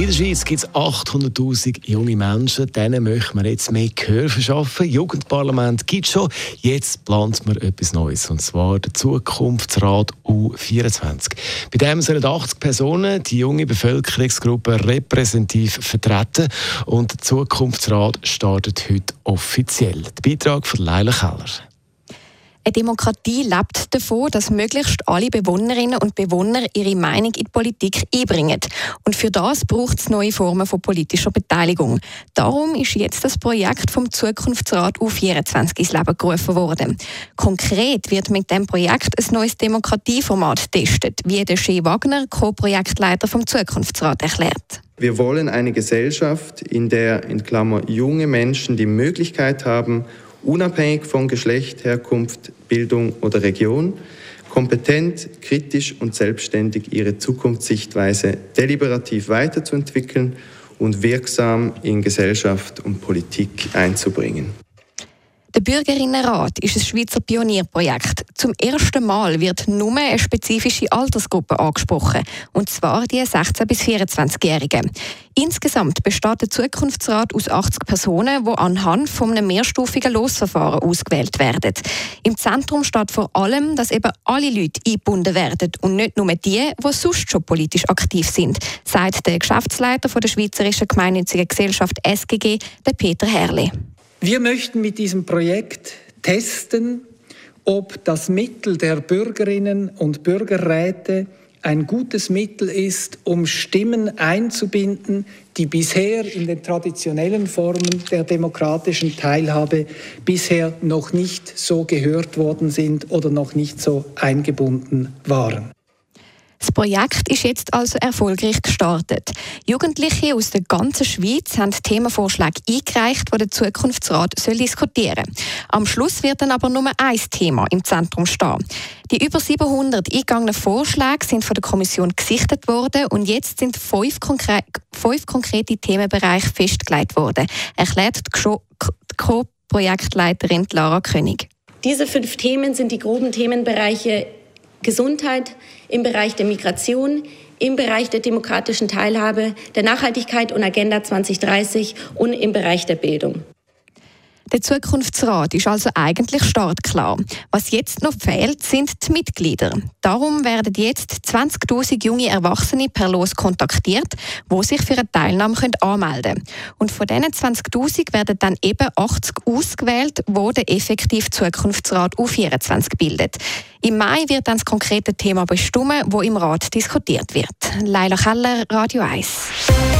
In der Schweiz gibt es 800.000 junge Menschen, denen möchten wir jetzt mehr Gehör verschaffen. Jugendparlament gibt es schon. Jetzt plant man etwas Neues, und zwar der Zukunftsrat U24. Bei dem sollen 80 Personen die junge Bevölkerungsgruppe repräsentativ vertreten und der Zukunftsrat startet heute offiziell. Der Beitrag von Leila Keller. Eine Demokratie lebt davon, dass möglichst alle Bewohnerinnen und Bewohner ihre Meinung in die Politik einbringen. Und für das braucht es neue Formen von politischer Beteiligung. Darum ist jetzt das Projekt vom Zukunftsrat U24 ins Leben gerufen worden. Konkret wird mit dem Projekt ein neues Demokratieformat getestet, wie der Shea Wagner, Co-Projektleiter vom Zukunftsrat, erklärt. Wir wollen eine Gesellschaft, in der in Klammer junge Menschen die Möglichkeit haben, unabhängig von Geschlecht, Herkunft, Bildung oder Region, kompetent, kritisch und selbstständig ihre Zukunftssichtweise deliberativ weiterzuentwickeln und wirksam in Gesellschaft und Politik einzubringen. Der Bürgerinnenrat ist ein Schweizer Pionierprojekt. Zum ersten Mal wird nur eine spezifische Altersgruppe angesprochen, und zwar die 16- bis 24-Jährigen. Insgesamt besteht der Zukunftsrat aus 80 Personen, die anhand von einem mehrstufigen Losverfahren ausgewählt werden. Im Zentrum steht vor allem, dass eben alle Leute eingebunden werden und nicht nur die, die sonst schon politisch aktiv sind, sagt der Geschäftsleiter der Schweizerischen Gemeinnützigen Gesellschaft SGG, der Peter Herrle. Wir möchten mit diesem Projekt testen, ob das Mittel der Bürgerinnen und Bürgerräte ein gutes Mittel ist, um Stimmen einzubinden, die bisher in den traditionellen Formen der demokratischen Teilhabe bisher noch nicht so gehört worden sind oder noch nicht so eingebunden waren. Das Projekt ist jetzt also erfolgreich gestartet. Jugendliche aus der ganzen Schweiz haben Themenvorschläge eingereicht, die der Zukunftsrat soll diskutieren soll. Am Schluss wird dann aber nur ein Thema im Zentrum stehen. Die über 700 eingegangenen Vorschläge sind von der Kommission gesichtet worden und jetzt sind fünf, konkre fünf konkrete Themenbereiche festgelegt worden, erklärt die Co-Projektleiterin Lara König. Diese fünf Themen sind die groben Themenbereiche Gesundheit, im Bereich der Migration, im Bereich der demokratischen Teilhabe, der Nachhaltigkeit und Agenda 2030 und im Bereich der Bildung. Der Zukunftsrat ist also eigentlich startklar. Was jetzt noch fehlt, sind die Mitglieder. Darum werden jetzt 20.000 junge Erwachsene per Los kontaktiert, wo sich für eine Teilnahme anmelden können. Und von diesen 20.000 werden dann eben 80 ausgewählt, wo der effektiv Zukunftsrat U24 bildet. Im Mai wird dann das konkrete Thema bestimmen, wo im Rat diskutiert wird. Leila Keller, Radio 1.